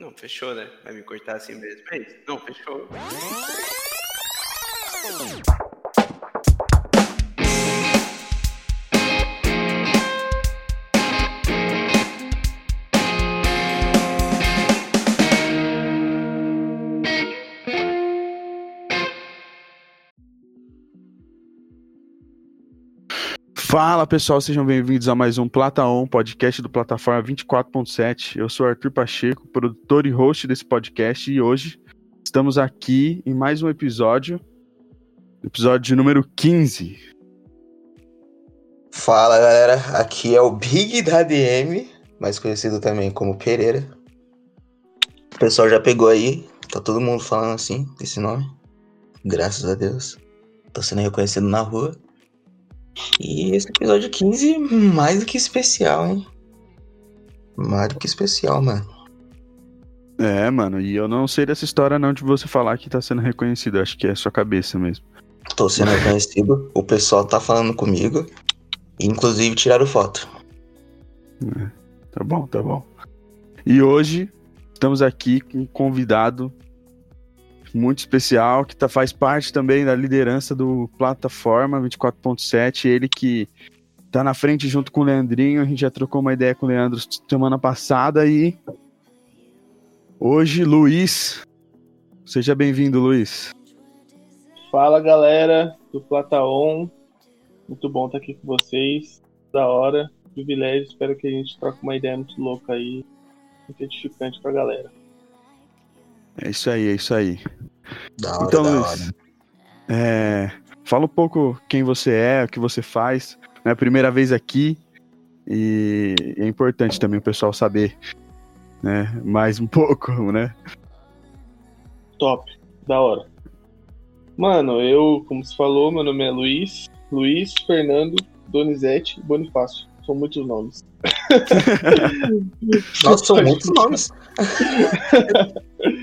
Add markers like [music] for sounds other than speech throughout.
Não, fechou, né? Vai me cortar assim mesmo. É isso. Não, fechou. Fala pessoal, sejam bem-vindos a mais um Plata On, podcast do Plataforma 24.7. Eu sou Arthur Pacheco, produtor e host desse podcast, e hoje estamos aqui em mais um episódio, episódio número 15. Fala galera, aqui é o Big da DM, mais conhecido também como Pereira. O pessoal já pegou aí, tá todo mundo falando assim, esse nome. Graças a Deus. Tô sendo reconhecido na rua. E esse episódio 15, mais do que especial, hein? Mais do que especial, mano. É, mano, e eu não sei dessa história não de você falar que tá sendo reconhecido, acho que é sua cabeça mesmo. Tô sendo reconhecido, o pessoal tá falando comigo. Inclusive tiraram foto. É, tá bom, tá bom. E hoje estamos aqui com um convidado muito especial, que tá, faz parte também da liderança do Plataforma 24.7, ele que tá na frente junto com o Leandrinho, a gente já trocou uma ideia com o Leandro semana passada e hoje, Luiz, seja bem-vindo, Luiz. Fala, galera do Plataon, muito bom estar aqui com vocês, da hora, privilégio, espero que a gente troque uma ideia muito louca aí, muito edificante pra galera. É isso aí, é isso aí. Da hora, Então, da Luiz, hora. É, fala um pouco quem você é, o que você faz. É a primeira vez aqui e é importante também o pessoal saber né, mais um [laughs] pouco, né? Top, da hora. Mano, eu, como se falou, meu nome é Luiz, Luiz, Fernando, Donizete, Bonifácio. São muitos nomes. [laughs] Nossa, são muitos nomes. [laughs]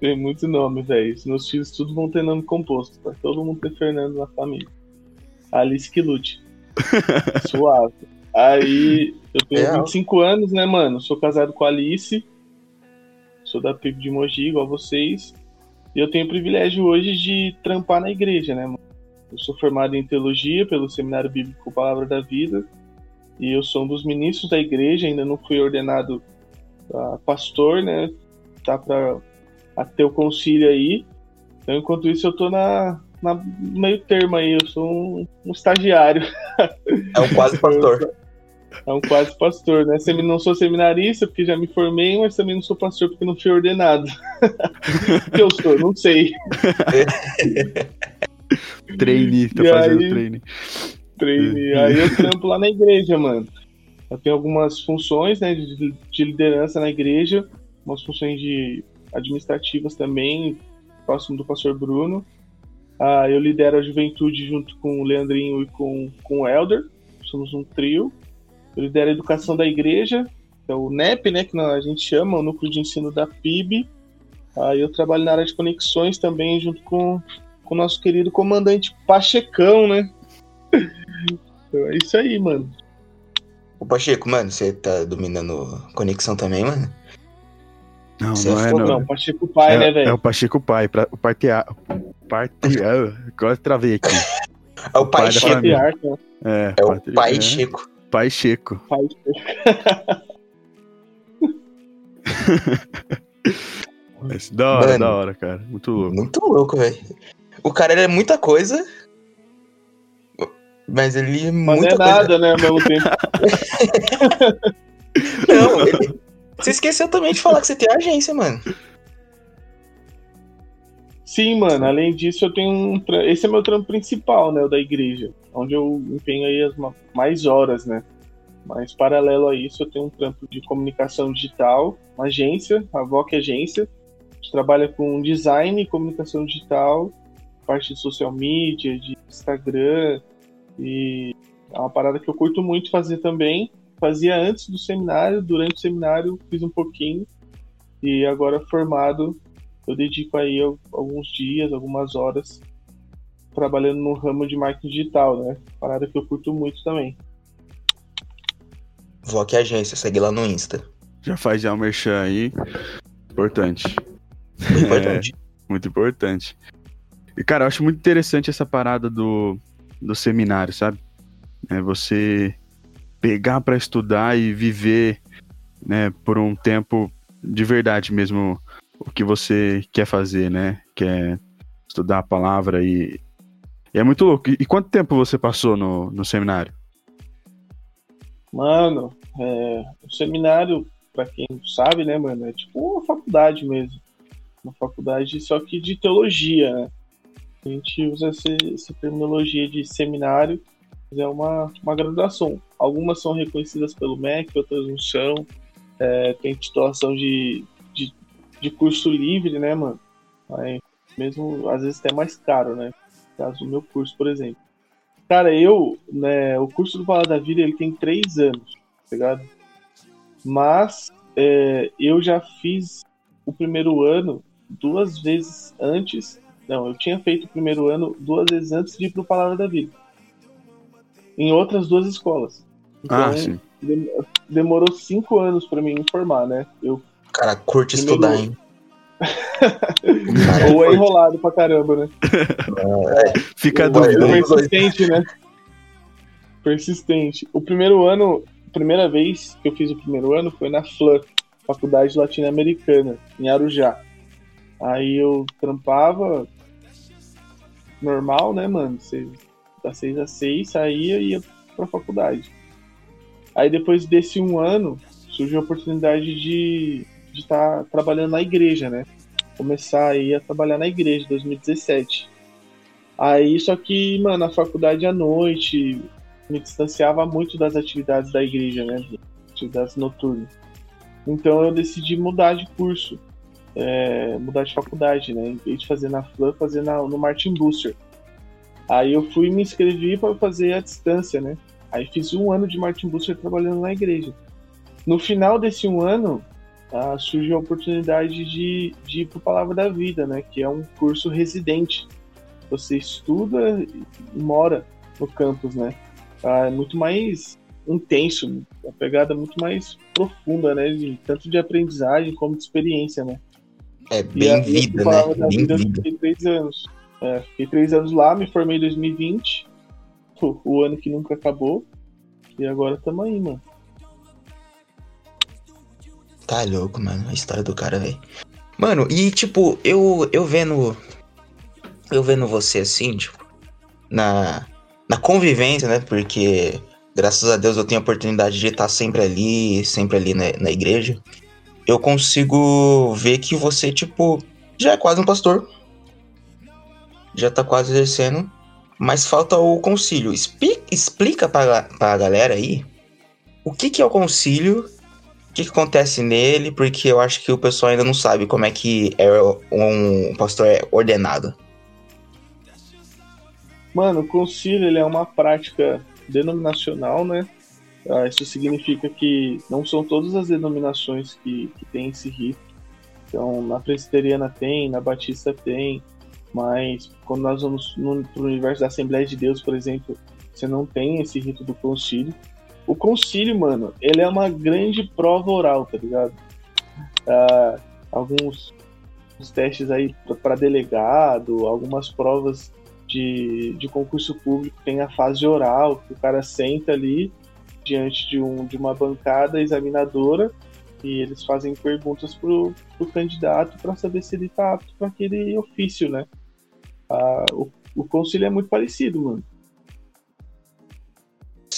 Tem muitos nomes, velho. Meus filhos tudo vão ter nome composto, tá? Todo mundo tem Fernando na família. Alice que lute. [laughs] Suave. Aí, eu tenho Real. 25 anos, né, mano? Sou casado com a Alice. Sou da PIB de Mogi, igual vocês. E eu tenho o privilégio hoje de trampar na igreja, né, mano? Eu sou formado em teologia pelo Seminário Bíblico Palavra da Vida. E eu sou um dos ministros da igreja, ainda não fui ordenado pastor, né? Tá pra a ter o concílio aí. Então, enquanto isso, eu tô na, na no meio termo aí. Eu sou um, um estagiário. É um quase pastor. [laughs] É um quase pastor, né? Semi- Não sou seminarista porque já me formei, mas também não sou pastor porque não fui ordenado. O [laughs] que eu sou? Não sei. [laughs] Trainee, tá E fazendo aí? trainee. Treine. Aí eu trampo lá na igreja, mano. Eu tenho algumas funções, né, de, de liderança na igreja, umas funções de administrativas também, próximo do pastor Bruno. Ah, eu lidero a juventude junto com o Leandrinho e com, com o Elder. Somos um trio. Eu lidero a educação da igreja, que é o NEP, né, que a gente chama, o núcleo de ensino da PIB. Ah, eu trabalho na área de conexões também, junto com, com o nosso querido comandante Pachecão, né? [laughs] Então é isso aí, mano. Ô Pacheco, mano, você tá dominando conexão também, mano? Não, Você não é, é Não, não. Pacheco pai, é, né, é velho? o Pacheco Pai, pra, o partea, partea, agora travei aqui. É o pai pai Checo. né? É, É o patri- pai é, Checo. Pai Checo. Pai [laughs] da hora, Mano. da hora, cara. Muito louco. Muito louco, velho. O cara ele é muita coisa. Mas ele é Mas não muita é coisa. nada, né, ao mesmo tempo. [laughs] [laughs] Não, ele... Você esqueceu também de falar que você tem agência, mano. Sim, mano, além disso, eu tenho um. Esse é meu trampo principal, né, o da igreja. Onde eu empenho aí as ma- mais horas, né? Mas paralelo a isso, eu tenho um trampo de comunicação digital, uma agência, a VOC Agência. A gente trabalha com design e comunicação digital, parte de social media, de Instagram. E é uma parada que eu curto muito fazer também. Fazia antes do seminário, durante o seminário fiz um pouquinho. E agora formado, eu dedico aí al- alguns dias, algumas horas trabalhando no ramo de marketing digital, né? Parada que eu curto muito também. Voque Agência, segue lá no Insta. Já faz já o merchan aí. Importante. Muito importante. [laughs] Muito importante. E, cara, eu acho muito interessante essa parada do, do seminário, sabe? É você pegar para estudar e viver, né, por um tempo de verdade mesmo o que você quer fazer, né? Quer estudar a palavra e, e é muito louco. E quanto tempo você passou no, no seminário? Mano, é, o seminário, pra quem não sabe, né, mano, é tipo uma faculdade mesmo. Uma faculdade só que de teologia, né? A gente usa essa terminologia de seminário, é uma, uma graduação. Algumas são reconhecidas pelo MEC, outras não são. É, tem titulação de, de, de, curso livre, né, mano? Aí, mesmo, às vezes até mais caro, né? No caso do meu curso, por exemplo. Cara, eu, né, o curso do Palavra da Vida, ele tem três anos, tá ligado? Mas é, eu já fiz o primeiro ano duas vezes antes. Não, eu tinha feito o primeiro ano duas vezes antes de ir pro Palavra da Vida. Em outras duas escolas. Então, ah, sim. Demorou cinco anos para me informar, né? Eu Cara, curte primeiro... estudar, hein? [laughs] Ou é enrolado pra caramba, né? É, Fica a dúvida. Persistente, né? Persistente. O primeiro ano, a primeira vez que eu fiz o primeiro ano foi na FLAN, Faculdade Latino-Americana, em Arujá. Aí eu trampava normal, né, mano? Das seis a seis, saía e ia pra faculdade. Aí depois desse um ano, surgiu a oportunidade de estar tá trabalhando na igreja, né? Começar aí a trabalhar na igreja, 2017. Aí, só que, mano, a faculdade à noite me distanciava muito das atividades da igreja, né? Atividades noturnas. Então eu decidi mudar de curso é, mudar de faculdade, né? Em vez de fazer na FLAN, fazer na, no Martin Booster. Aí eu fui me inscrevi para fazer a distância, né? Aí fiz um ano de Martin Booster trabalhando na igreja. No final desse um ano, ah, surgiu a oportunidade de, de ir para Palavra da Vida, né? Que é um curso residente. Você estuda e mora no campus, né? Ah, é muito mais intenso, uma pegada muito mais profunda, né? De, tanto de aprendizagem como de experiência, né? É, bem vida, né? Bem vida. Fiquei três anos. É, fiquei três anos lá, me formei em 2020, o, o ano que nunca acabou. E agora estamos aí, mano. Tá louco, mano, a história do cara, velho. Mano, e tipo, eu, eu vendo. Eu vendo você assim, tipo, na, na convivência, né? Porque graças a Deus eu tenho a oportunidade de estar sempre ali, sempre ali na, na igreja eu consigo ver que você, tipo, já é quase um pastor. Já tá quase exercendo. Mas falta o concílio. Explica, explica pra, pra galera aí o que, que é o concílio, o que, que acontece nele, porque eu acho que o pessoal ainda não sabe como é que é um pastor é ordenado. Mano, o concílio ele é uma prática denominacional, né? Ah, isso significa que não são todas as denominações que, que têm esse rito. Então, na presbiteriana tem, na batista tem, mas quando nós vamos no, no universo da Assembleia de Deus, por exemplo, você não tem esse rito do concílio. O concílio, mano, ele é uma grande prova oral, tá ligado? Ah, alguns testes aí para delegado, algumas provas de, de concurso público tem a fase oral, que o cara senta ali diante de, um, de uma bancada examinadora e eles fazem perguntas pro, pro candidato para saber se ele está apto para aquele ofício, né? Ah, o, o conselho é muito parecido, mano.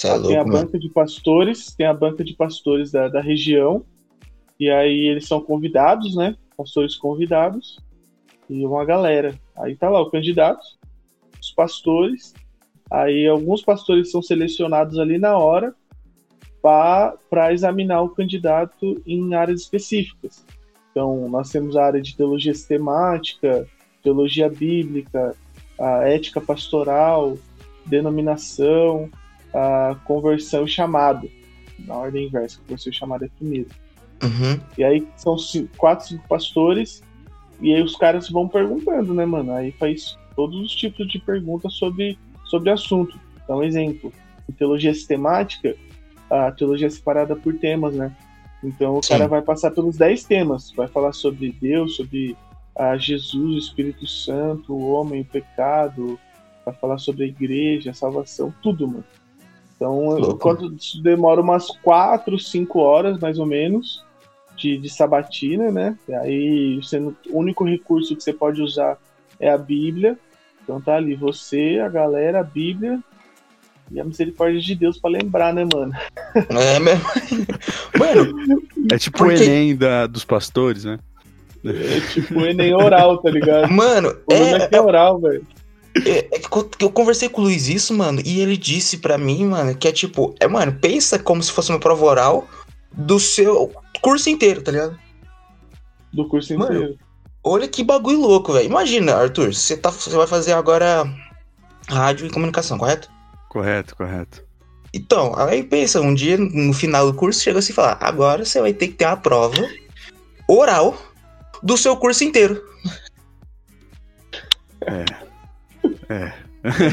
É louco, tem a mano. banca de pastores, tem a banca de pastores da, da região, e aí eles são convidados, né? Pastores convidados, e uma galera. Aí tá lá o candidato, os pastores, aí alguns pastores são selecionados ali na hora, para examinar o candidato em áreas específicas. Então, nós temos a área de teologia sistemática, teologia bíblica, a ética pastoral, denominação, a conversão e chamado. Na ordem inversa, conversão e chamado é primeiro. Uhum. E aí são cinco, quatro, cinco pastores, e aí os caras vão perguntando, né, mano? Aí faz todos os tipos de perguntas sobre, sobre assunto. Então, exemplo, em teologia sistemática, a teologia é separada por temas, né? Então o Sim. cara vai passar pelos 10 temas. Vai falar sobre Deus, sobre ah, Jesus, o Espírito Santo, o homem, o pecado. Vai falar sobre a igreja, a salvação, tudo, mano. Então, quando isso demora umas 4, 5 horas, mais ou menos, de, de sabatina, né? E aí, sendo, o único recurso que você pode usar é a Bíblia. Então tá ali, você, a galera, a Bíblia e a misericórdia de Deus pra lembrar, né, mano? É mesmo. Mano, [laughs] É tipo Por o? Enem da, dos pastores, né? É tipo Enem oral, tá ligado? mano, O é, é, que é oral, velho. é, é que eu- conversei com o Luiz isso, mano, e ele disse pra mim, mano, que é tipo, é, mano, pensa como se fosse uma prova oral do seu curso inteiro, tá ligado? Do curso Mano, inteiro. Olha que bagulho louco, velho. Imagina, Arthur, você tá, você vai fazer agora rádio e comunicação, correto? Correto, correto. Então, aí pensa, um dia no final do curso chega assim e fala: agora você vai ter que ter uma prova oral do seu curso inteiro. É.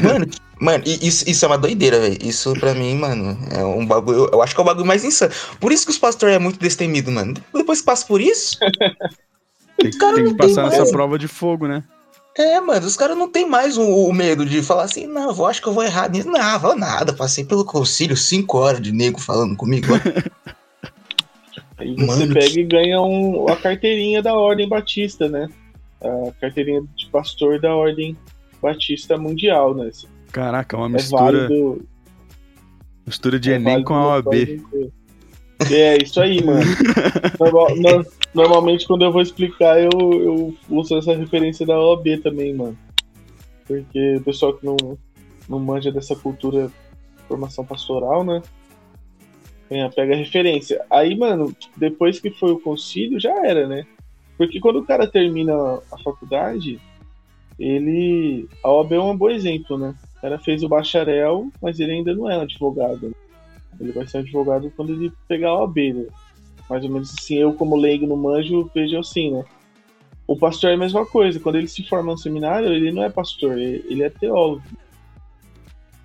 Mano, que- mano, e isso, isso é uma doideira, velho. Isso pra mim, mano, é um bagulho. Eu acho que é o bagulho mais insano. Por isso que os pastores é muito destemido, mano. Depois que passa por isso, [laughs] Tem, que- cara tem não que passar tem nessa prova de fogo, né? é, mano, os caras não tem mais o, o medo de falar assim: não, eu vou- acho que eu vou errar nisso. Não, vou nada. Passei pelo concílio, cinco horas de nego falando comigo. [laughs] Aí você Mano, pega e ganha um, a carteirinha da Ordem Batista, né? A carteirinha de pastor da Ordem Batista Mundial, né? Caraca, uma É mistura, válido. mistura de é Enem com a OAB. É, isso aí, mano. [laughs] Normal- no- normalmente, quando eu vou explicar, eu, eu uso essa referência da OAB também, mano. Porque o pessoal que não, não manja dessa cultura formação pastoral, né? É, pega referência. Aí, mano, depois que foi o concílio, já era, né? Porque quando o cara termina a faculdade, ele. A OAB é um bom exemplo, né? O cara fez o bacharel, mas ele ainda não é advogado. né? Ele vai ser advogado quando ele pegar a OAB, né? Mais ou menos assim, eu como leigo no manjo, vejo assim, né? O pastor é a mesma coisa. Quando ele se forma no seminário, ele não é pastor, ele é teólogo.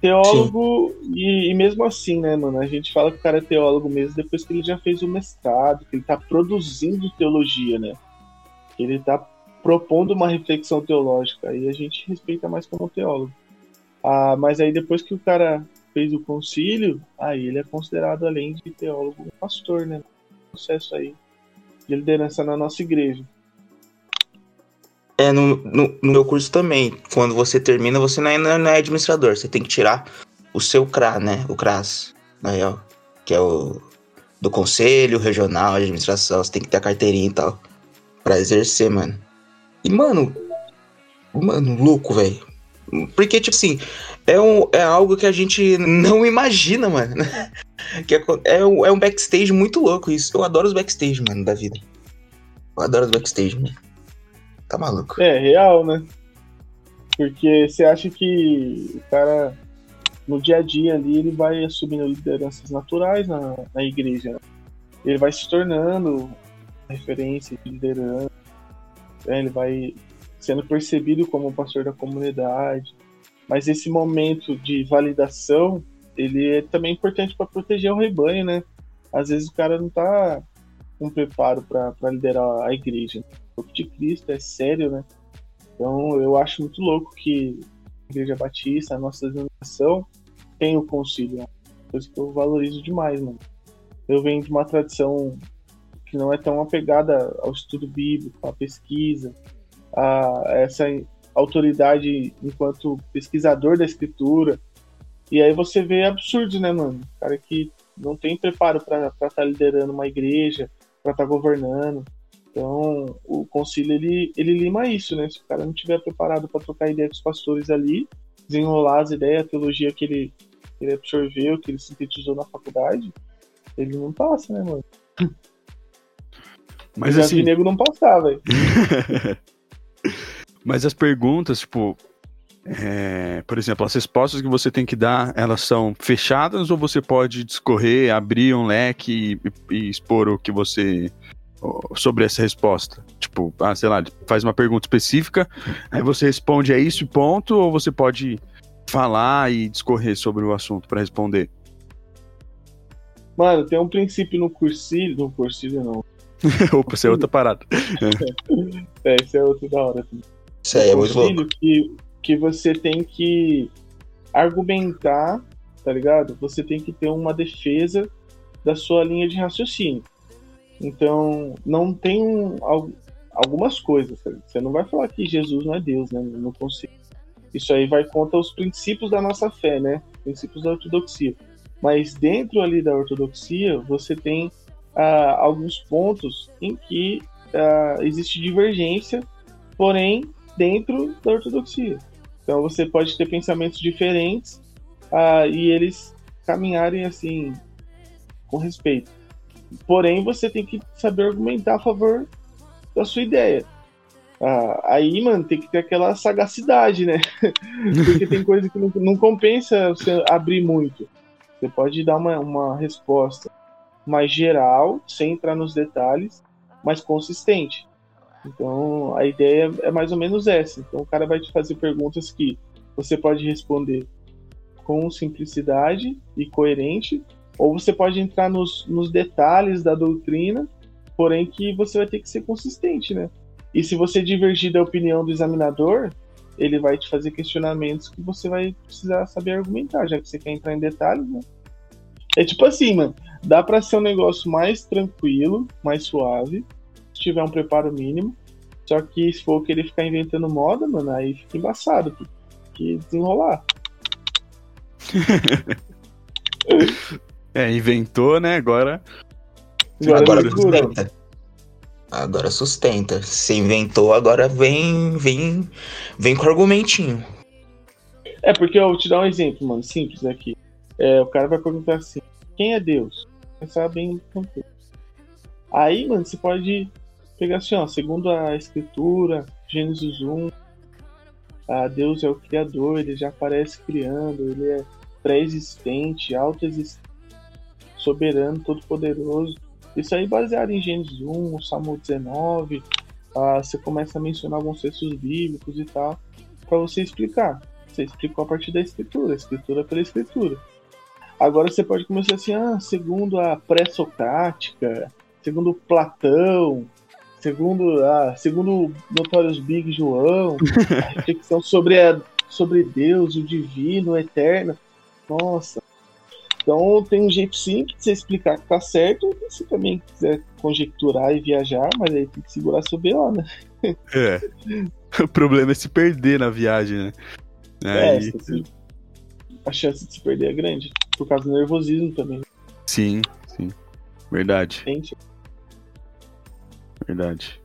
Teólogo, e, e mesmo assim, né, mano? A gente fala que o cara é teólogo mesmo depois que ele já fez o mestrado, que ele tá produzindo teologia, né? Que ele tá propondo uma reflexão teológica. Aí a gente respeita mais como teólogo. Ah, mas aí depois que o cara fez o concílio, aí ele é considerado, além de teólogo, um pastor, né? Processo aí de liderança na nossa igreja. É, no, no, no meu curso também. Quando você termina, você não é, não é administrador. Você tem que tirar o seu CRA, né? O CRAS, na real. Que é o do Conselho Regional de Administração. Você tem que ter a carteirinha e tal. Pra exercer, mano. E, mano. Mano, louco, velho. Porque, tipo assim, é, um, é algo que a gente não imagina, mano. [laughs] que é, é, um, é um backstage muito louco isso. Eu adoro os backstage, mano, da vida. Eu adoro os backstage, mano. Tá maluco. É, real, né? Porque você acha que o cara, no dia a dia ali, ele vai assumindo lideranças naturais na, na igreja. né? Ele vai se tornando referência de liderança. né? Ele vai sendo percebido como pastor da comunidade. Mas esse momento de validação, ele é também importante para proteger o rebanho, né? Às vezes o cara não tá com preparo para liderar a igreja. O corpo de Cristo é sério, né? Então eu acho muito louco que a Igreja Batista, a nossa denominação, tem o concílio. né? Coisa que eu valorizo demais, mano. Eu venho de uma tradição que não é tão apegada ao estudo bíblico, à pesquisa, a essa autoridade enquanto pesquisador da escritura. E aí você vê absurdos, né, mano? Cara que não tem preparo para estar liderando uma igreja, para estar governando. Então, o concílio ele, ele lima isso, né? Se o cara não estiver preparado para trocar ideia com os pastores ali, desenrolar as ideias, a teologia que ele, que ele absorveu, que ele sintetizou na faculdade, ele não passa, né, mano? Mas assim, nego não passar, velho. [laughs] mas as perguntas, tipo, é, por exemplo, as respostas que você tem que dar, elas são fechadas ou você pode discorrer, abrir um leque e, e expor o que você sobre essa resposta? Tipo, ah, sei lá, faz uma pergunta específica, aí você responde é isso e ponto, ou você pode falar e discorrer sobre o assunto para responder? Mano, tem um princípio no cursilho. No cursilho não. [laughs] Opa, isso é outra parada. É, esse é outro da hora. Isso aí é muito louco. Que, que você tem que argumentar, tá ligado? Você tem que ter uma defesa da sua linha de raciocínio. Então, não tem um, al- algumas coisas. Você não vai falar que Jesus não é Deus, né? No conceito. Isso aí vai contra os princípios da nossa fé, né? Princípios da ortodoxia. Mas dentro ali da ortodoxia, você tem ah, alguns pontos em que ah, existe divergência, porém dentro da ortodoxia. Então você pode ter pensamentos diferentes ah, e eles caminharem assim com respeito. Porém, você tem que saber argumentar a favor da sua ideia. Ah, aí, mano, tem que ter aquela sagacidade, né? [laughs] Porque tem coisa que não, não compensa você abrir muito. Você pode dar uma, uma resposta mais geral, sem entrar nos detalhes, mas consistente. Então, a ideia é mais ou menos essa. Então, o cara vai te fazer perguntas que você pode responder com simplicidade e coerente, ou você pode entrar nos, nos detalhes da doutrina, porém que você vai ter que ser consistente, né? E se você divergir da opinião do examinador, ele vai te fazer questionamentos que você vai precisar saber argumentar, já que você quer entrar em detalhes, né? É tipo assim, mano, dá pra ser um negócio mais tranquilo, mais suave, se tiver um preparo mínimo. Só que se for querer ficar inventando moda, mano, aí fica embaçado, tem que desenrolar. [laughs] É, inventou, né? Agora. Agora segura. sustenta. Agora sustenta. Você inventou, agora vem, vem, vem com argumentinho. É, porque eu vou te dar um exemplo, mano, simples aqui. É, o cara vai perguntar assim: quem é Deus? Pensar bem. Aí, mano, você pode pegar assim, ó, segundo a escritura, Gênesis 1, ah, Deus é o criador, ele já aparece criando, ele é pré-existente, autoexistente, soberano, todo-poderoso. Isso aí baseado em Gênesis 1, Salmo 19, ah, você começa a mencionar alguns textos bíblicos e tal, para você explicar. Você explicou a partir da escritura, escritura pela escritura. Agora você pode começar assim, ah, segundo a pré-socrática, segundo Platão, segundo, ah, segundo Notorious Big João, [laughs] a reflexão sobre, a, sobre Deus, o divino, o eterno. Nossa. Então tem um jeito simples de você explicar que tá certo, e se também quiser conjecturar e viajar, mas aí tem que segurar seu BO, né? É. [laughs] O problema é se perder na viagem, né? É, Aí- se- a chance de se perder é grande. Por causa do nervosismo também. Sim, sim. Verdade, Gente, verdade.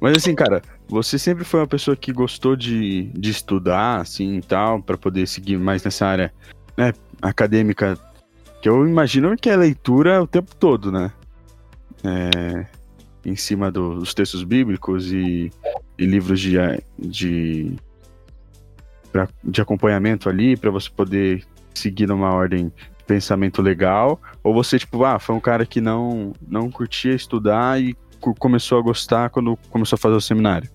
Mas assim, cara, você sempre foi uma pessoa que gostou de, de estudar, assim, e tal, pra poder seguir mais nessa área, né, acadêmica, que eu imagino que é leitura o tempo todo, né? É, em cima do- dos textos bíblicos e, e livros de, de, pra- de acompanhamento ali, pra você poder seguir numa ordem de pensamento legal, ou você, tipo, ah, foi um cara que não, não curtia estudar e co- começou a gostar quando começou a fazer o seminário.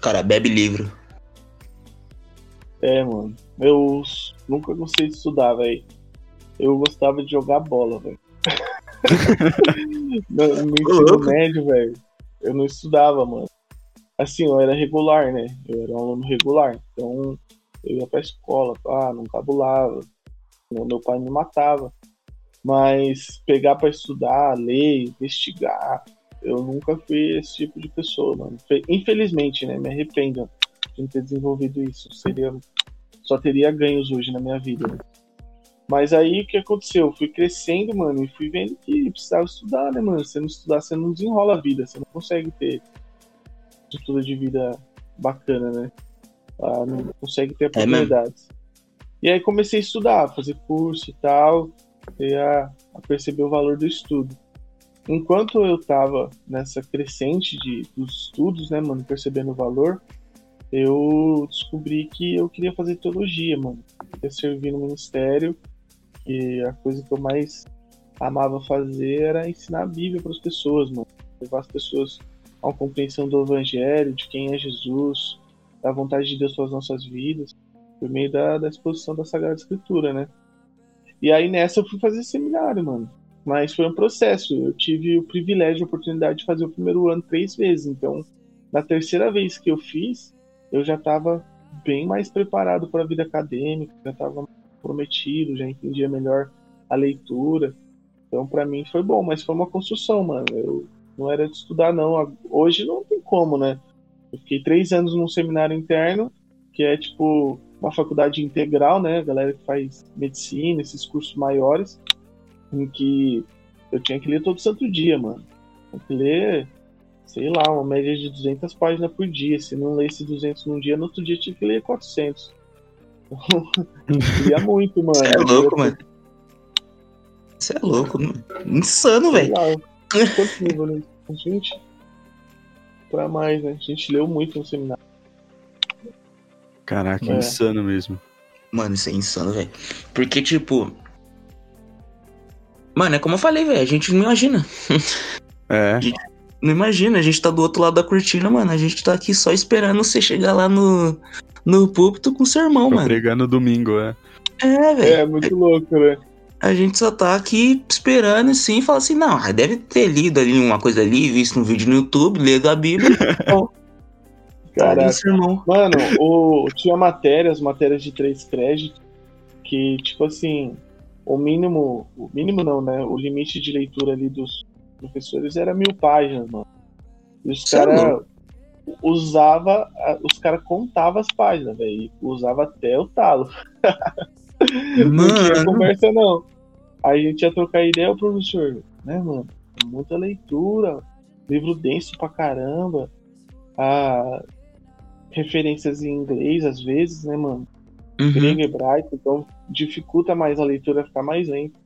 Cara, bebe livro. é, mano. Eu nunca gostei de estudar, velho. Eu gostava de jogar bola, velho. [laughs] no, no ensino médio, velho, eu não estudava, mano. Assim, eu era regular, né? Eu era um aluno regular. Então, eu ia pra escola, pá, não cabulava. Meu meu pai me matava. Mas pegar pra estudar, ler, investigar, eu nunca fui esse tipo de pessoa, mano. Fe- Infelizmente, né? Me arrependo de não ter desenvolvido isso. Seria, só teria ganhos hoje na minha vida. né? Mas aí o que aconteceu? Eu fui crescendo, mano, e fui vendo que precisava estudar, né, mano? Se não estudar, você não desenrola a vida, você não consegue ter estrutura de vida bacana, né? Ah, não consegue ter É oportunidades. e aí comecei a estudar, fazer curso e tal, e a, a perceber o valor do estudo. Enquanto eu tava nessa crescente de, dos estudos, né, mano, percebendo o valor, eu descobri que eu queria fazer teologia, mano. Eu servir no ministério, e a coisa que eu mais amava fazer era ensinar a Bíblia para as pessoas, mano. Levar as pessoas a uma compreensão do Evangelho, de quem é Jesus, da vontade de Deus para as nossas vidas, por meio da, da exposição da Sagrada Escritura, né? E aí nessa eu fui fazer seminário, mano. Mas foi um processo. Eu tive o privilégio, a oportunidade de fazer o primeiro ano três vezes. Então, na terceira vez que eu fiz, eu já estava bem mais preparado para a vida acadêmica, já estava prometido, já entendia melhor a leitura. Então, para mim foi bom, mas foi uma construção, mano. Eu não era de estudar, não. Hoje não tem como, né? Eu fiquei três anos num seminário interno, que é tipo uma faculdade integral, né? A galera que faz medicina, esses cursos maiores, em que eu tinha que ler todo santo dia, mano. Tinha que ler, sei lá, uma média de 200 páginas por dia. Se não lesse 200 num dia, no outro dia tinha que ler 400. lia muito, mano. Você é louco, mano. Você é louco, mano. Insano, velho. Quanto nível, né? Gente, pra mais, né? A gente leu muito no seminário. Caraca, é. insano mesmo. Mano, isso é insano, velho. Porque, tipo. Mano, é como eu falei, velho. A gente não imagina. É. não imagina, a gente tá do outro lado da cortina, mano. A gente tá aqui só esperando você chegar lá no, no púlpito com o seu irmão, Tô mano. Pregando domingo, é. É, velho. É, muito louco, né? A gente só tá aqui esperando assim e fala assim: não, deve ter lido ali uma coisa ali, visto um vídeo no YouTube, lido a Bíblia. [laughs] Caraca. Mano, o, tinha matérias, matérias de três créditos, que, tipo assim, o mínimo. O mínimo não, né? O limite de leitura ali dos professores era mil páginas, mano. E os caras usava. Os caras contavam as páginas, velho. Usava até o talo. Mano. [laughs] não tinha conversa, não. Aí a gente ia trocar ideia, o professor, né, mano? Muita leitura, livro denso pra caramba. Ah, referências em inglês às vezes, né, mano? Uhum. Grego hebraico, então dificulta mais a leitura ficar mais lenta.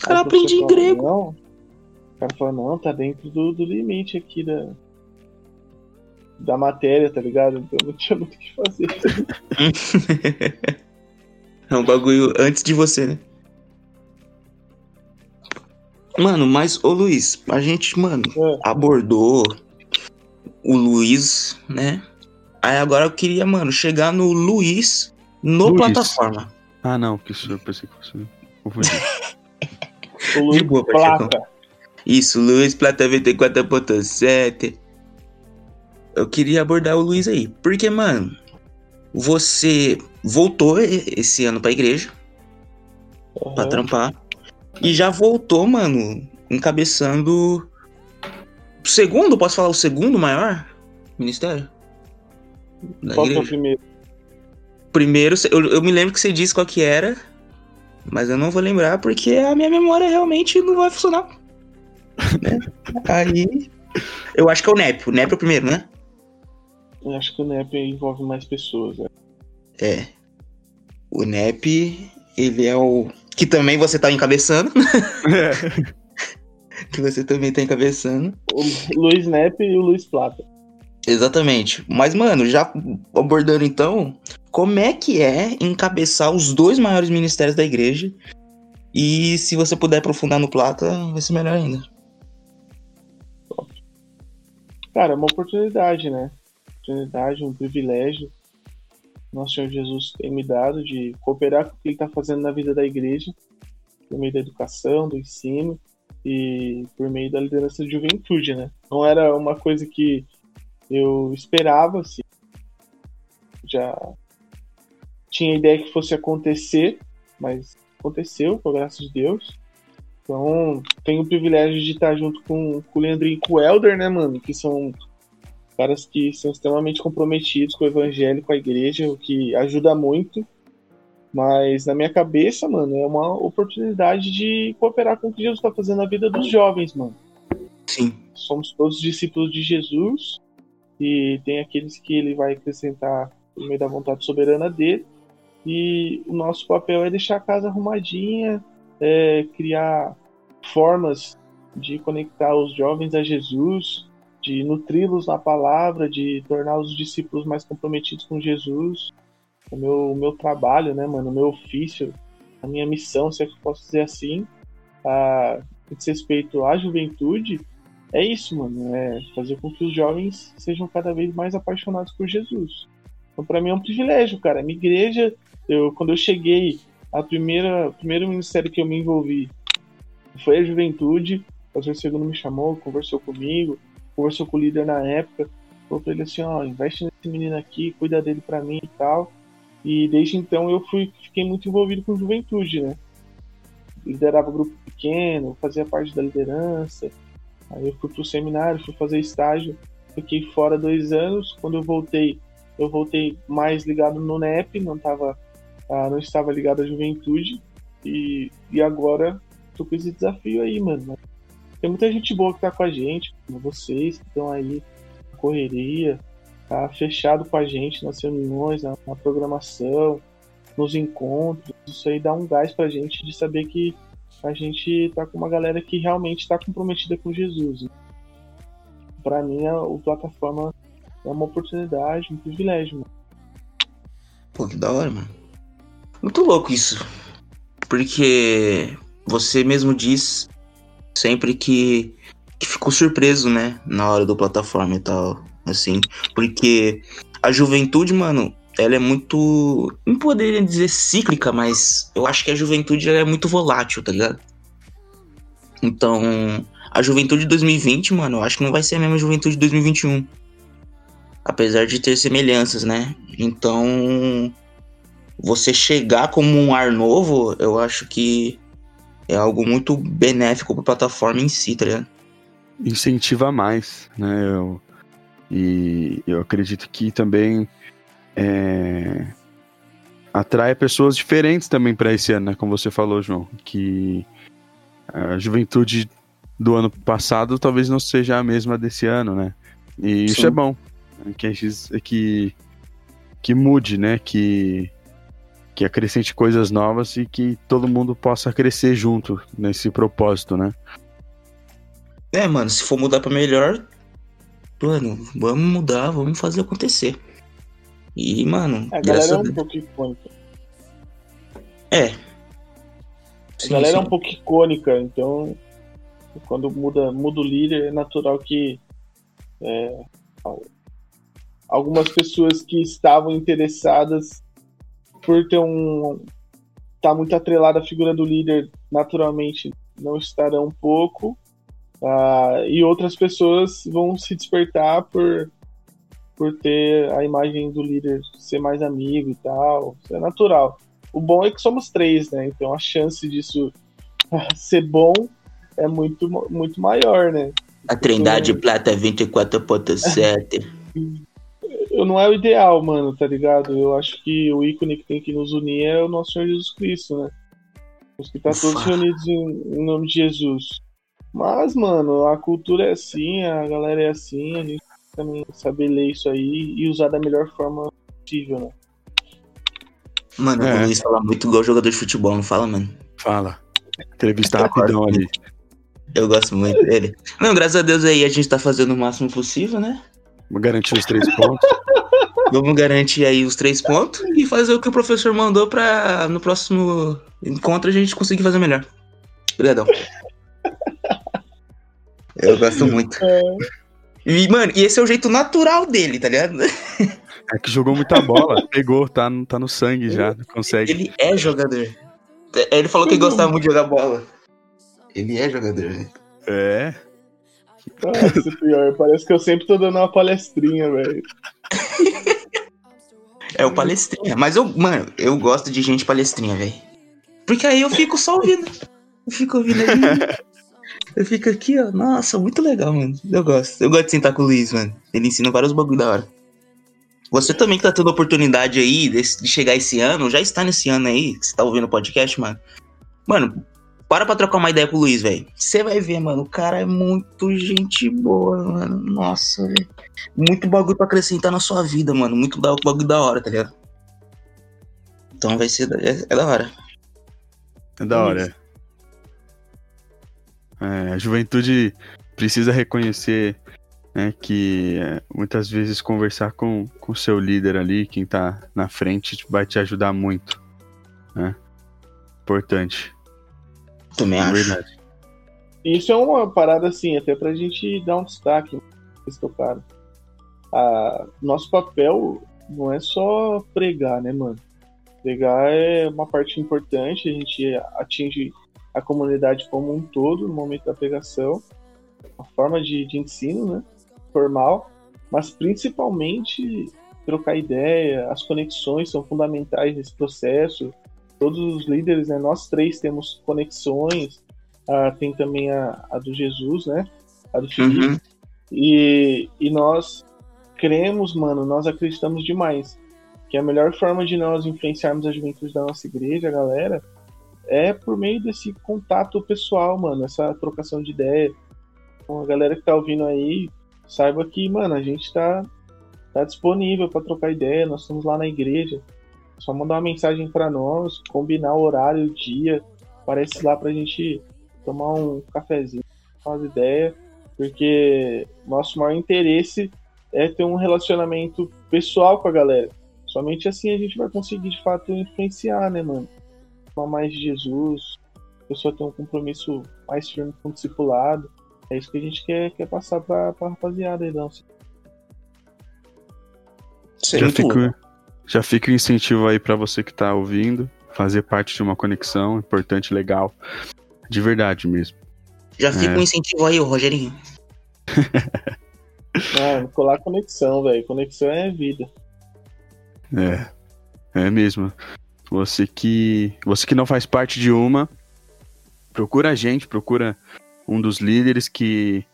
Cara aprende em grego. Não, cara fala, não, tá dentro do, do limite aqui da, da matéria, tá ligado? Então não tinha muito o que fazer. [laughs] é um bagulho antes de você, né? Mano, mas, ô Luiz, a gente, mano, é. abordou o Luiz, né? Aí agora eu queria, mano, chegar no Luiz no Luiz. plataforma. Ah, não, que isso eu pensei que fosse. Confundi. o [laughs] Luiz De boa, Plata. Isso, Luiz Plata 24.7. Eu queria abordar o Luiz aí. Porque, mano, você voltou esse ano pra igreja. Uhum. Pra trampar. E já voltou, mano, encabeçando. O segundo, posso falar o segundo maior ministério? Qual foi o primeiro? Primeiro, eu, eu me lembro que você disse qual que era, mas eu não vou lembrar porque a minha memória realmente não vai funcionar. Né? Aí. Eu acho que é o NEP. O NEP é o primeiro, né? Eu acho que o NEP envolve mais pessoas. Né? É. O NEP, ele é o. Que também você tá encabeçando. É. [laughs] que você também tá encabeçando. O Luiz NEP e o Luiz Plata. Exatamente. Mas, mano, já abordando então, como é que é encabeçar os dois maiores ministérios da igreja? E se você puder aprofundar no Plata, vai ser melhor ainda. Cara, é uma oportunidade, né? Oportunidade, um privilégio. Nosso Senhor Jesus tem me dado de cooperar com o que Ele está fazendo na vida da igreja, por meio da educação, do ensino e por meio da liderança de juventude, né? Não era uma coisa que eu esperava, assim, já tinha ideia que fosse acontecer, mas aconteceu, por graça de Deus. Então, tenho o privilégio de estar junto com, com o Leandrinho e com o Elder, né, mano? Que são caras que são extremamente comprometidos com o evangelho, com a igreja, o que ajuda muito. Mas na minha cabeça, mano, é uma oportunidade de cooperar com o que Jesus está fazendo na vida dos jovens, mano. Sim. Somos todos discípulos de Jesus e tem aqueles que ele vai acrescentar por meio da vontade soberana dele. E o nosso papel é deixar a casa arrumadinha, é, criar formas de conectar os jovens a Jesus, de nutri-los na palavra, de tornar os discípulos mais comprometidos com Jesus. O meu, o meu trabalho, né, mano, o meu ofício, a minha missão, se é que eu posso dizer assim, a, diz respeito à juventude, é isso, mano. É fazer com que os jovens sejam cada vez mais apaixonados por Jesus. Então, para mim é um privilégio, cara. Minha igreja, eu, quando eu cheguei a primeira, o primeiro ministério que eu me envolvi foi a juventude. O pastor segundo me chamou, conversou comigo, conversou com o líder na época, falou pra ele assim, ó, investe nesse menino aqui, cuida dele para mim e tal. E desde então eu fui, fiquei muito envolvido com juventude, né? Liderava grupo pequeno, fazia parte da liderança. Aí eu fui pro seminário, fui fazer estágio, fiquei fora dois anos. Quando eu voltei, eu voltei mais ligado no NEP, não tava, ah, não estava ligado à juventude. E, e agora tô com esse desafio aí, mano. Tem muita gente boa que tá com a gente, vocês que estão aí na correria, tá fechado com a gente nas reuniões, na, na, programação, nos encontros. Isso aí dá um gás pra gente de saber que a gente tá com uma galera que realmente está comprometida com Jesus. Para mim, a, a plataforma é uma oportunidade, um privilégio. Mano. Pô, que da hora, mano. Muito louco isso. Porque você mesmo diz sempre que, que ficou surpreso, né? Na hora do plataforma e tal assim, porque a juventude, mano, ela é muito, não poderia dizer cíclica, mas eu acho que a juventude é muito volátil, tá ligado? Então, a juventude de 2020, mano, eu acho que não vai ser a mesma juventude de 2021. Apesar de ter semelhanças, né? Então, você chegar como um ar novo, eu acho que é algo muito benéfico para a plataforma em si, tá ligado? Incentiva mais, né? Eu, e eu acredito que também é, atrai pessoas diferentes também para esse ano, né? Como você falou, João, que a juventude do ano passado talvez não seja a mesma desse ano, né? E Sim. isso é bom, né? que, que que mude, né? Que que acrescente coisas novas e que todo mundo possa crescer junto nesse propósito, né? É, mano, se for mudar para melhor, mano, vamos mudar, vamos fazer acontecer. E, mano. A galera é um pouco icônica. É. A galera sim. é um pouco icônica, então. Quando muda, muda o líder, é natural que. É, algumas pessoas que estavam interessadas por ter um. tá muito atrelada à figura do líder, naturalmente não estarão um pouco. Uh, e outras pessoas vão se despertar por, por ter a imagem do líder ser mais amigo e tal. Isso é natural. O bom é que somos três, né? Então a chance disso [laughs] ser bom é muito, muito maior, né? A Trindade então, Plata 24.7. [laughs] Eu não é o ideal, mano, tá ligado? Eu acho que o ícone que tem que nos unir é o nosso Senhor Jesus Cristo, né? Os que estão tá todos reunidos em, em nome de Jesus. Mas, mano, a cultura é assim, a galera é assim, a gente também saber ler isso aí e usar da melhor forma possível, né? Mano, é. o Luiz fala muito igual jogador de futebol, não fala, mano? Fala. Entrevista rapidão ali. Eu gosto muito dele. Não, graças a Deus aí a gente tá fazendo o máximo possível, né? Vamos garantir os três pontos. [laughs] Vamos garantir aí os três pontos e fazer o que o professor mandou pra no próximo encontro a gente conseguir fazer melhor. Obrigadão. Eu gosto muito. É. E, mano, e esse é o jeito natural dele, tá ligado? É que jogou muita bola, pegou, tá, tá no sangue já, consegue. Ele é jogador. Ele falou que gostava muito de jogar bola. Ele é jogador, velho. É. Nossa, pior, parece que eu sempre tô dando uma palestrinha, velho. É o palestrinha. Mas eu, mano, eu gosto de gente palestrinha, velho. Porque aí eu fico só ouvindo. Eu fico ouvindo ali. Eu fico aqui, ó. Nossa, muito legal, mano. Eu gosto. Eu gosto de sentar com o Luiz, mano. Ele ensina vários bagulho da hora. Você também que tá tendo oportunidade aí de, chegar esse ano, já está nesse ano aí, que você tá ouvindo o podcast, mano. Mano, para pra trocar uma ideia com o Luiz, velho. Você vai ver, mano. O cara é muito gente boa, mano. Nossa, velho. Muito bagulho pra acrescentar na sua vida, mano. Muito bagulho da hora, tá ligado? Então vai ser. É, é da hora. É da hora. É, a juventude precisa reconhecer né, que é, muitas vezes conversar com o seu líder ali, quem tá na frente, vai te ajudar muito. Né? Importante. Também acho. Verdade. Isso é uma parada assim, até pra gente dar um destaque nesse tocado. A, nosso papel não é só pregar, né, mano? Pregar é uma parte importante, a gente atinge a comunidade como um todo no momento da pregação, uma forma de, de ensino, né? Formal, mas principalmente trocar ideia, as conexões são fundamentais nesse processo. Todos os líderes, né? Nós três temos conexões, ah, tem também a, a, do Jesus, né? A do Felipe. Uhum. E, e nós cremos, mano, nós acreditamos demais que a melhor forma de nós influenciarmos a juventude da nossa igreja, galera, é por meio desse contato pessoal, mano, essa trocação de ideia. Então, a galera que tá ouvindo aí, saiba que, mano, a gente tá, tá disponível para trocar ideia, nós estamos lá na igreja. É só mandar uma mensagem para nós, combinar o horário, o dia, aparece lá pra gente tomar um cafezinho, fazer ideia, porque nosso maior interesse é ter um relacionamento pessoal com a galera. Somente assim a gente vai conseguir de fato influenciar, né, mano? Falar mais de Jesus, a pessoa ter um compromisso mais firme com o discipulado. É isso que a gente quer, quer passar pra, pra rapaziada aí, não. Já fica, já fica o incentivo aí para você que tá ouvindo, fazer parte de uma conexão importante, legal. De verdade mesmo. Já fica o é. um incentivo aí, Rogerinho. [laughs] Mano, colar conexão, velho. Conexão é vida. É. É mesmo. Você que você que não faz parte de uma, procura a gente, procura um dos líderes que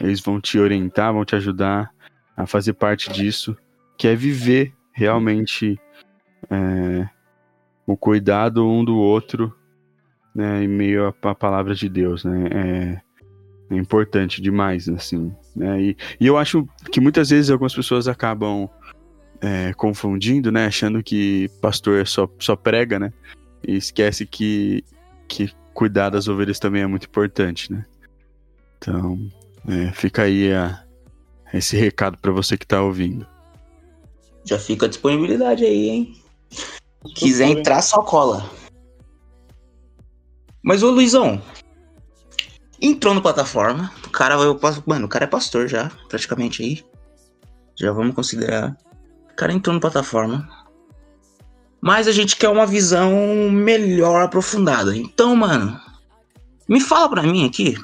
eles vão te orientar, vão te ajudar a fazer parte disso, que é viver realmente é, o cuidado um do outro, né, em meio à palavra de Deus, né? É, é importante demais, assim, né? E, e eu acho que muitas vezes algumas pessoas acabam é, confundindo, né? Achando que pastor só, só prega, né? E esquece que, que cuidar das ovelhas também é muito importante, né? Então, é, fica aí a, esse recado para você que tá ouvindo. Já fica a disponibilidade aí, hein? Quiser entrar, só cola. Mas ô Luizão, entrou no plataforma, o cara vai. Mano, o cara é pastor já, praticamente aí. Já vamos considerar. O cara entrou no plataforma. Mas a gente quer uma visão melhor aprofundada. Então, mano, me fala pra mim aqui.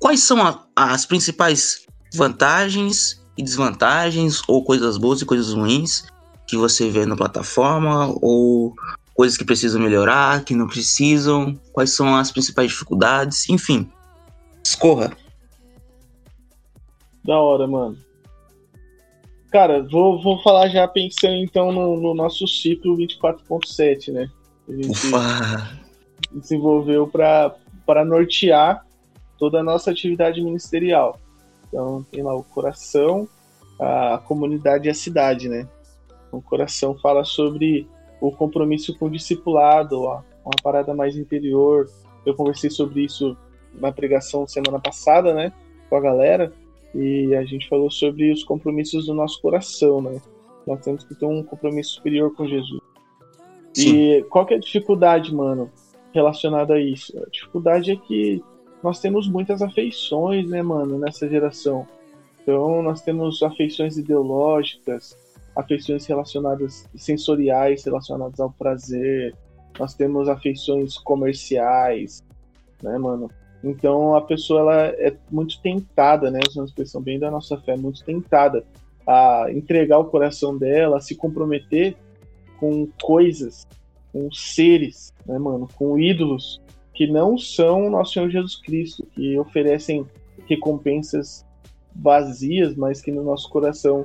Quais são a, as principais vantagens e desvantagens, ou coisas boas e coisas ruins que você vê na plataforma, ou coisas que precisam melhorar, que não precisam, quais são as principais dificuldades, enfim. Escorra. Da hora, mano. Cara, vou, vou falar já pensando então no, no nosso ciclo 24.7, né? A gente Ufa. desenvolveu para nortear toda a nossa atividade ministerial. Então tem lá o coração, a comunidade e a cidade, né? O coração fala sobre o compromisso com o discipulado, ó, uma parada mais interior. Eu conversei sobre isso na pregação semana passada, né? Com a galera e a gente falou sobre os compromissos do nosso coração, né? Nós temos que ter um compromisso superior com Jesus. Sim. E qual que é a dificuldade, mano, relacionada a isso? A dificuldade é que nós temos muitas afeições, né, mano, nessa geração. Então, nós temos afeições ideológicas, afeições relacionadas sensoriais, relacionadas ao prazer. Nós temos afeições comerciais, né, mano? Então a pessoa ela é muito tentada, né? Usando a expressão bem da nossa fé, muito tentada a entregar o coração dela, a se comprometer com coisas, com seres, né, mano? Com ídolos que não são nosso Senhor Jesus Cristo, que oferecem recompensas vazias, mas que no nosso coração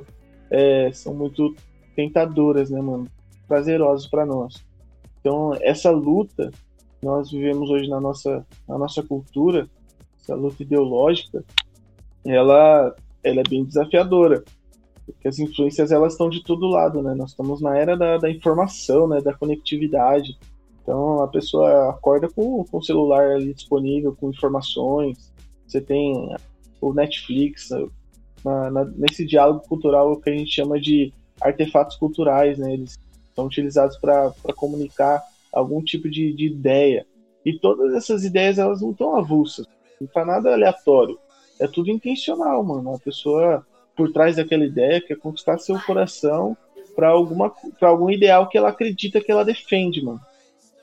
é, são muito tentadoras, né, mano? Prazerosas para nós. Então, essa luta nós vivemos hoje na nossa, na nossa cultura, essa luta ideológica, ela, ela é bem desafiadora, porque as influências elas estão de todo lado, né? Nós estamos na era da, da informação, né? Da conectividade. Então a pessoa acorda com, com o celular ali disponível, com informações. Você tem o Netflix, na, na, nesse diálogo cultural que a gente chama de artefatos culturais, né? Eles são utilizados para comunicar algum tipo de, de ideia. E todas essas ideias elas não estão avulsas, não tá nada aleatório. É tudo intencional, mano. A pessoa por trás daquela ideia quer conquistar seu coração para alguma para algum ideal que ela acredita que ela defende, mano.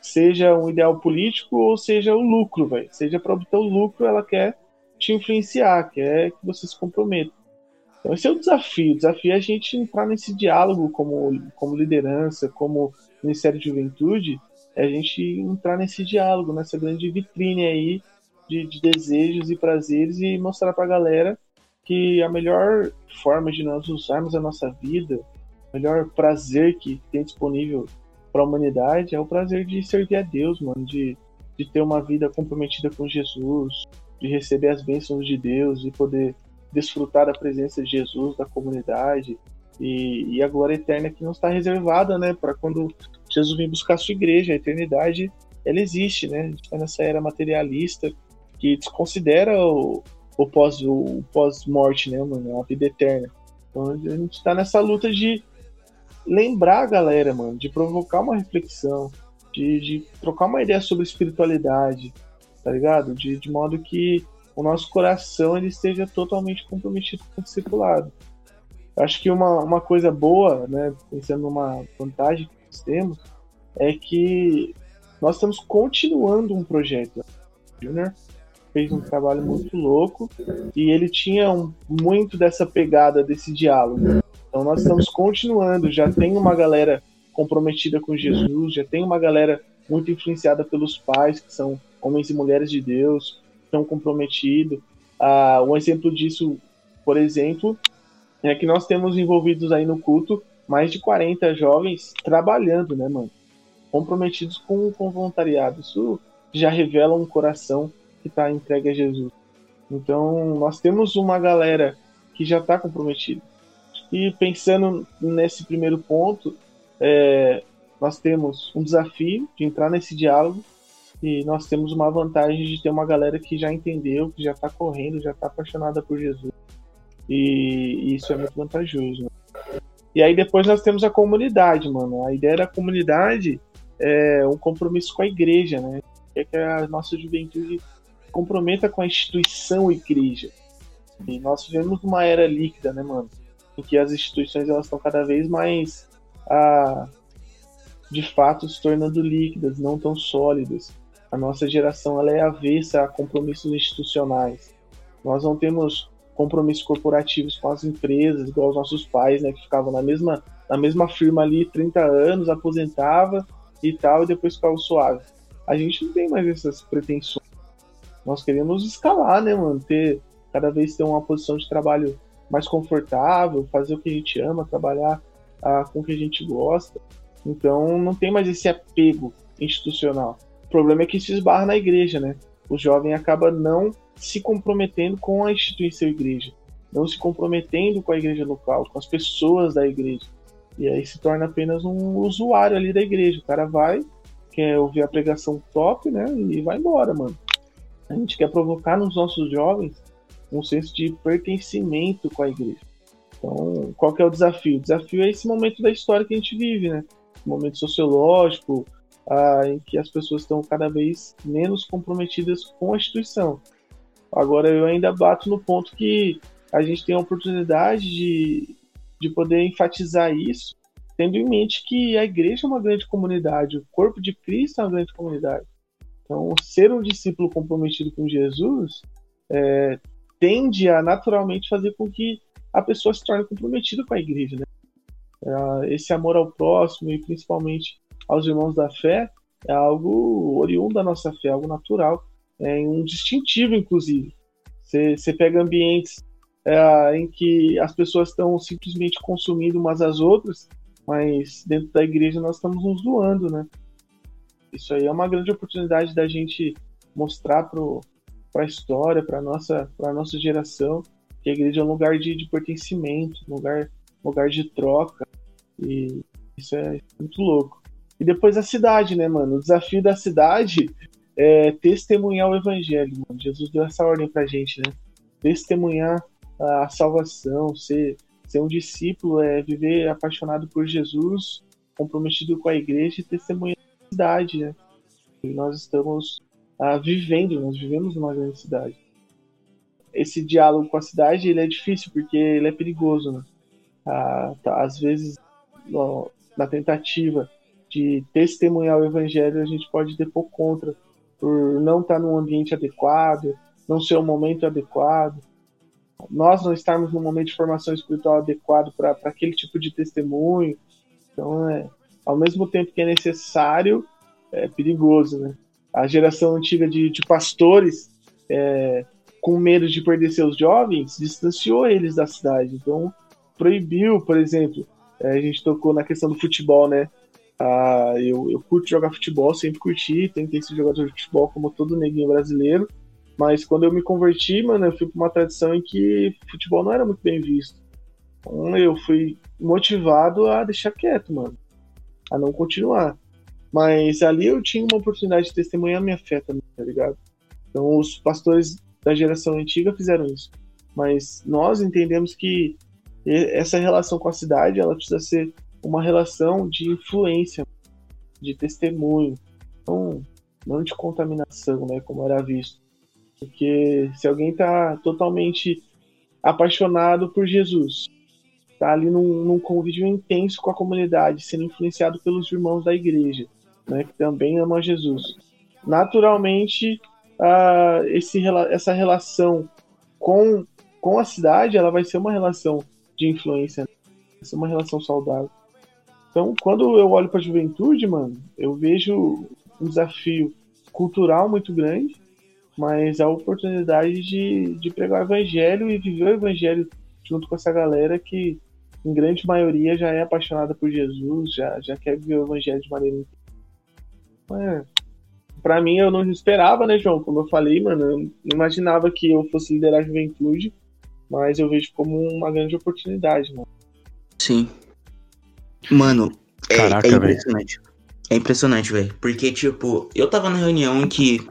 Seja um ideal político ou seja o lucro, velho. Seja para obter o lucro, ela quer te influenciar, quer que você se comprometa. Então esse é o desafio. O desafio é a gente entrar nesse diálogo como, como liderança, como Ministério de Juventude, é a gente entrar nesse diálogo, nessa grande vitrine aí de, de desejos e prazeres e mostrar para a galera que a melhor forma de nós usarmos a nossa vida, o melhor prazer que tem disponível para a humanidade é o prazer de servir a Deus, mano, de, de ter uma vida comprometida com Jesus, de receber as bênçãos de Deus e poder desfrutar da presença de Jesus, da comunidade e, e a glória eterna que não está reservada, né, para quando Jesus vem buscar a sua igreja, a eternidade, ela existe, né? A gente está nessa era materialista que desconsidera o, o pós o pós-morte, né, mano, a vida eterna. Então a gente está nessa luta de lembrar a galera, mano, de provocar uma reflexão, de, de trocar uma ideia sobre espiritualidade, tá ligado? De, de modo que o nosso coração ele esteja totalmente comprometido com o discipulado. Acho que uma, uma coisa boa, né, pensando numa vantagem que nós temos, é que nós estamos continuando um projeto. Junior fez um trabalho muito louco e ele tinha um, muito dessa pegada desse diálogo. Então nós estamos continuando, já tem uma galera comprometida com Jesus, já tem uma galera muito influenciada pelos pais, que são homens e mulheres de Deus, estão comprometidos. Ah, um exemplo disso, por exemplo, é que nós temos envolvidos aí no culto mais de 40 jovens trabalhando, né, mano? Comprometidos com, com voluntariado. Isso já revela um coração que está entregue a Jesus. Então, nós temos uma galera que já está comprometida. E pensando nesse primeiro ponto, é, nós temos um desafio de entrar nesse diálogo e nós temos uma vantagem de ter uma galera que já entendeu, que já está correndo, já está apaixonada por Jesus. E, e, isso é muito vantajoso. Né? E aí depois nós temos a comunidade, mano. A ideia da comunidade é um compromisso com a igreja, né? É que a nossa juventude comprometa com a instituição igreja. E nós vivemos uma era líquida, né, mano? Em que as instituições elas estão cada vez mais, de fato, se tornando líquidas, não tão sólidas. A nossa geração ela é avessa a compromissos institucionais. Nós não temos compromissos corporativos com as empresas, igual os nossos pais, né, que ficavam na mesma, na mesma firma ali 30 anos, aposentava e tal, e depois ficava suave. A gente não tem mais essas pretensões. Nós queremos escalar, né, mano? Ter, cada vez ter uma posição de trabalho mais confortável, fazer o que a gente ama, trabalhar ah, com o que a gente gosta. Então não tem mais esse apego institucional. O problema é que se esbarra na igreja, né? O jovem acaba não se comprometendo com a instituição igreja, não se comprometendo com a igreja local, com as pessoas da igreja. E aí se torna apenas um usuário ali da igreja. O cara vai, quer ouvir a pregação top, né? E vai embora, mano. A gente quer provocar nos nossos jovens um senso de pertencimento com a igreja. Então, qual que é o desafio? O desafio é esse momento da história que a gente vive, né? Um momento sociológico, ah, em que as pessoas estão cada vez menos comprometidas com a instituição. Agora, eu ainda bato no ponto que a gente tem a oportunidade de, de poder enfatizar isso, tendo em mente que a igreja é uma grande comunidade, o corpo de Cristo é uma grande comunidade. Então, ser um discípulo comprometido com Jesus é, tende a naturalmente fazer com que a pessoa se torne comprometida com a igreja. Né? É, esse amor ao próximo e principalmente aos irmãos da fé é algo oriundo da nossa fé, algo natural, é um distintivo, inclusive. Você pega ambientes é, em que as pessoas estão simplesmente consumindo umas às outras, mas dentro da igreja nós estamos nos doando, né? Isso aí é uma grande oportunidade da gente mostrar para a história, para a nossa, nossa geração, que a igreja é um lugar de, de pertencimento, lugar, lugar de troca. E isso é muito louco. E depois a cidade, né, mano? O desafio da cidade é testemunhar o evangelho, mano. Jesus deu essa ordem pra gente, né? Testemunhar a salvação, ser, ser um discípulo, é viver apaixonado por Jesus, comprometido com a igreja e testemunhar cidade, né? E nós estamos ah, vivendo, nós vivemos numa grande cidade. Esse diálogo com a cidade ele é difícil porque ele é perigoso, né? Ah, tá, às vezes na tentativa de testemunhar o evangelho, a gente pode depor contra, por não estar num ambiente adequado, não ser o momento adequado, nós não estarmos num momento de formação espiritual adequado para aquele tipo de testemunho. Então, é, ao mesmo tempo que é necessário, é perigoso, né? A geração antiga de, de pastores, é, com medo de perder seus jovens, distanciou eles da cidade. Então, proibiu, por exemplo, é, a gente tocou na questão do futebol, né? Ah, eu, eu curto jogar futebol, sempre curti, tentei ser jogador de futebol como todo neguinho brasileiro, mas quando eu me converti, mano, eu fui pra uma tradição em que futebol não era muito bem visto. Então eu fui motivado a deixar quieto, mano. A não continuar. Mas ali eu tinha uma oportunidade de testemunhar minha fé também, tá ligado? Então os pastores da geração antiga fizeram isso. Mas nós entendemos que essa relação com a cidade, ela precisa ser uma relação de influência, de testemunho. Então, não de contaminação, né, como era visto. Porque se alguém está totalmente apaixonado por Jesus, está ali num, num, convívio intenso com a comunidade, sendo influenciado pelos irmãos da igreja, né, que também amam Jesus. Naturalmente, esse, essa relação com, com a cidade, ela vai ser uma relação de influência, vai ser uma relação saudável. Então, quando eu olho para a juventude, mano, eu vejo um desafio cultural muito grande, mas a oportunidade de, de pregar o evangelho e viver o evangelho junto com essa galera que, em grande maioria, já é apaixonada por Jesus, já, já quer viver o evangelho de maneira. É, para mim, eu não esperava, né, João? Como eu falei, mano, eu não imaginava que eu fosse liderar a juventude, mas eu vejo como uma grande oportunidade, mano. Sim. Mano, é, Caraca, é impressionante. Véio. É impressionante, velho. Porque, tipo, eu tava na reunião em que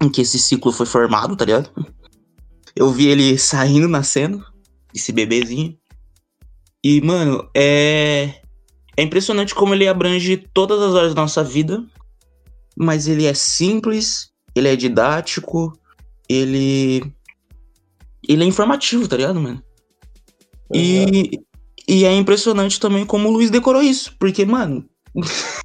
em que esse ciclo foi formado, tá ligado? Eu vi ele [laughs] saindo, nascendo, esse bebezinho. E, mano, é. É impressionante como ele abrange todas as áreas da nossa vida, mas ele é simples, ele é didático, ele. Ele é informativo, tá ligado, mano? E, e é impressionante também como o Luiz decorou isso, porque, mano. [laughs]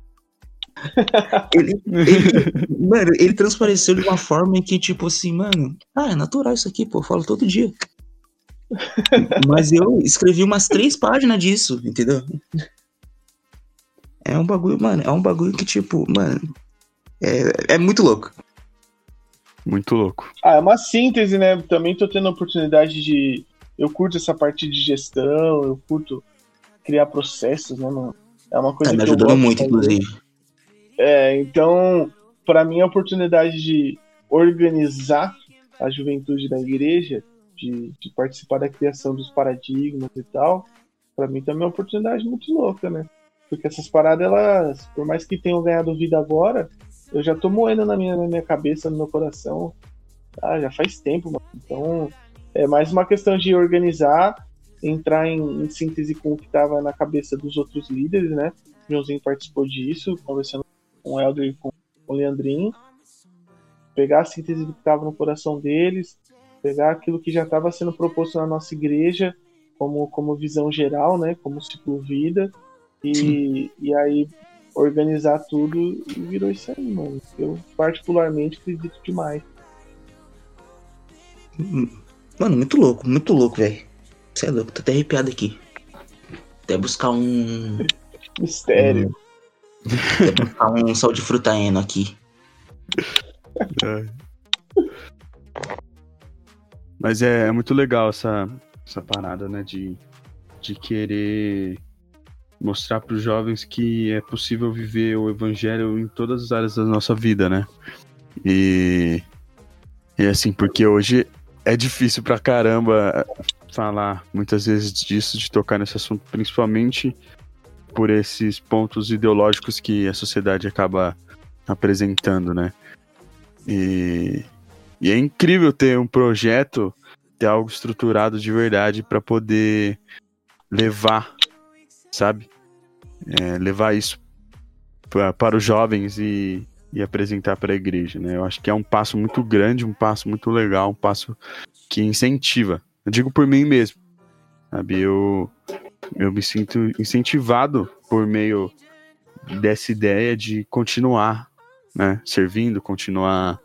ele, ele, mano, ele transpareceu de uma forma em que, tipo assim, mano, ah, é natural isso aqui, pô, eu falo todo dia. Mas eu escrevi umas três páginas disso, entendeu? É um bagulho, mano, é um bagulho que, tipo, mano, é, é muito louco. Muito louco. Ah, é uma síntese, né? Também tô tendo a oportunidade de. Eu curto essa parte de gestão, eu curto criar processos, né, mano? É uma coisa tá me ajudando muito, inclusive. É, então, para mim, a oportunidade de organizar a juventude da igreja, de, de participar da criação dos paradigmas e tal, para mim também é uma oportunidade muito louca, né? Porque essas paradas, elas, por mais que tenham ganhado vida agora, eu já tô moendo na minha, na minha cabeça, no meu coração, ah, já faz tempo, mano. Então, é mais uma questão de organizar, entrar em, em síntese com o que estava na cabeça dos outros líderes, né? O Joãozinho participou disso, conversando com o Helder e com o Leandrinho, pegar a síntese do que estava no coração deles, pegar aquilo que já estava sendo proposto na nossa igreja como, como visão geral, né, como ciclo vida, e, e aí organizar tudo e virou isso aí, mano. Eu particularmente acredito demais. Mano, muito louco, muito louco, velho. Você é louco, tô até arrepiado aqui. Até buscar um. Mistério. Um, Vou buscar um sal de fruta eno aqui. É. Mas é, é, muito legal essa, essa parada, né? De, de querer mostrar para os jovens que é possível viver o evangelho em todas as áreas da nossa vida, né? E, e assim, porque hoje é difícil pra caramba falar muitas vezes disso, de tocar nesse assunto, principalmente por esses pontos ideológicos que a sociedade acaba apresentando, né? E, e é incrível ter um projeto, ter algo estruturado de verdade para poder levar, sabe? É, levar isso pra, para os jovens e, e apresentar para a igreja, né? Eu acho que é um passo muito grande, um passo muito legal, um passo que incentiva. Eu digo por mim mesmo, sabe? Eu eu me sinto incentivado por meio dessa ideia de continuar, né, servindo, continuar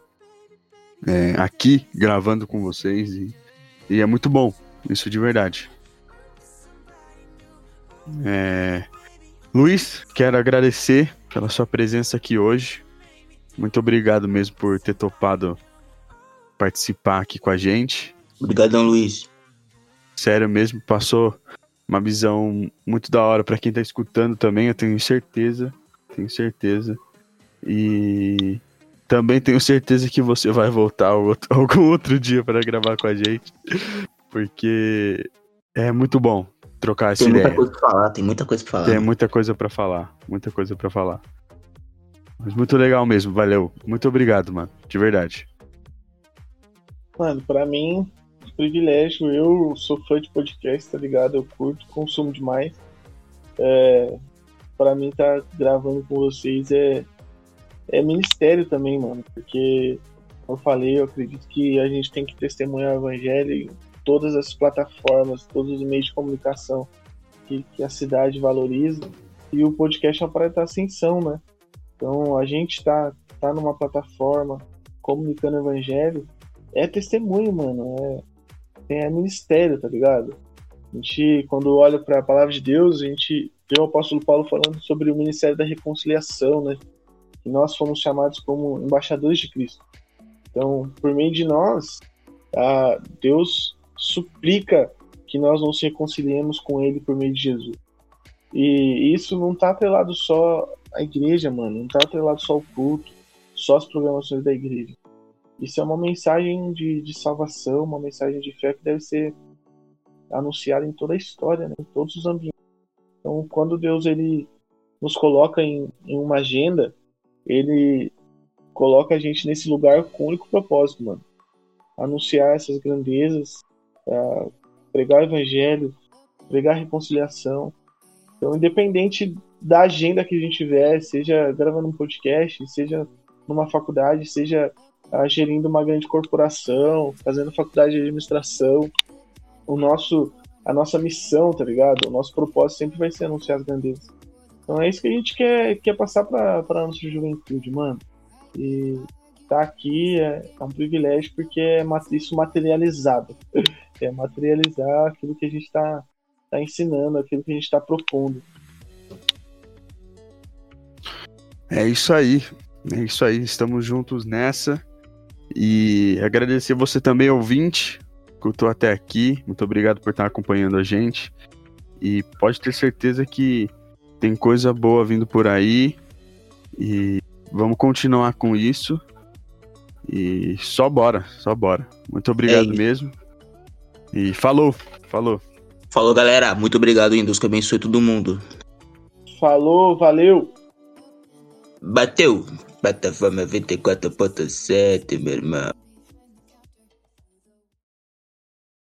é, aqui gravando com vocês e, e, é muito bom, isso de verdade. É, Luiz, quero agradecer pela sua presença aqui hoje. Muito obrigado mesmo por ter topado participar aqui com a gente. Obrigadão, Luiz. Sério mesmo, passou uma visão muito da hora para quem tá escutando também, eu tenho certeza, tenho certeza. E também tenho certeza que você vai voltar [laughs] algum outro dia para gravar com a gente, porque é muito bom trocar essa tem ideia. Tem muita coisa pra falar, tem muita coisa pra falar. Tem muita coisa para falar, muita coisa para falar. Mas muito legal mesmo, valeu. Muito obrigado, mano, de verdade. Mano, para mim privilégio. Eu sou fã de podcast, tá ligado? Eu curto, consumo demais. É, para mim, tá gravando com vocês é, é ministério também, mano. Porque, como eu falei, eu acredito que a gente tem que testemunhar o evangelho todas as plataformas, todos os meios de comunicação que, que a cidade valoriza. E o podcast é uma parada ascensão, né? Então, a gente tá, tá numa plataforma comunicando o evangelho é testemunho, mano. É, é ministério, tá ligado? A gente, quando olha para a palavra de Deus, a gente vê o apóstolo Paulo falando sobre o ministério da reconciliação, né? Que nós fomos chamados como embaixadores de Cristo. Então, por meio de nós, Deus suplica que nós nos reconciliemos com Ele por meio de Jesus. E isso não tá atrelado só à igreja, mano. Não tá atrelado só ao culto, só as programações da igreja. Isso é uma mensagem de, de salvação, uma mensagem de fé que deve ser anunciada em toda a história, né? em todos os ambientes. Então, quando Deus ele nos coloca em, em uma agenda, ele coloca a gente nesse lugar com o único propósito, mano. Anunciar essas grandezas, uh, pregar o evangelho, pregar reconciliação. Então, independente da agenda que a gente tiver, seja gravando um podcast, seja numa faculdade, seja tá gerindo uma grande corporação, fazendo faculdade de administração. O nosso, a nossa missão, tá ligado? O nosso propósito sempre vai ser anunciar as grandezas. Então é isso que a gente quer, quer passar para a nossa juventude, mano. E estar aqui é, é, um privilégio porque é isso materializado. [laughs] É materializar aquilo que a gente está tá ensinando, aquilo que a gente está propondo. É isso aí. É isso aí. Estamos juntos nessa. E agradecer você também, ouvinte, que estou até aqui. Muito obrigado por estar acompanhando a gente. E pode ter certeza que tem coisa boa vindo por aí. E vamos continuar com isso. E só bora, só bora. Muito obrigado é mesmo. E falou, falou. Falou, galera. Muito obrigado, Deus que abençoe todo mundo. Falou, valeu. Bateu plataforma 24.7, meu irmão.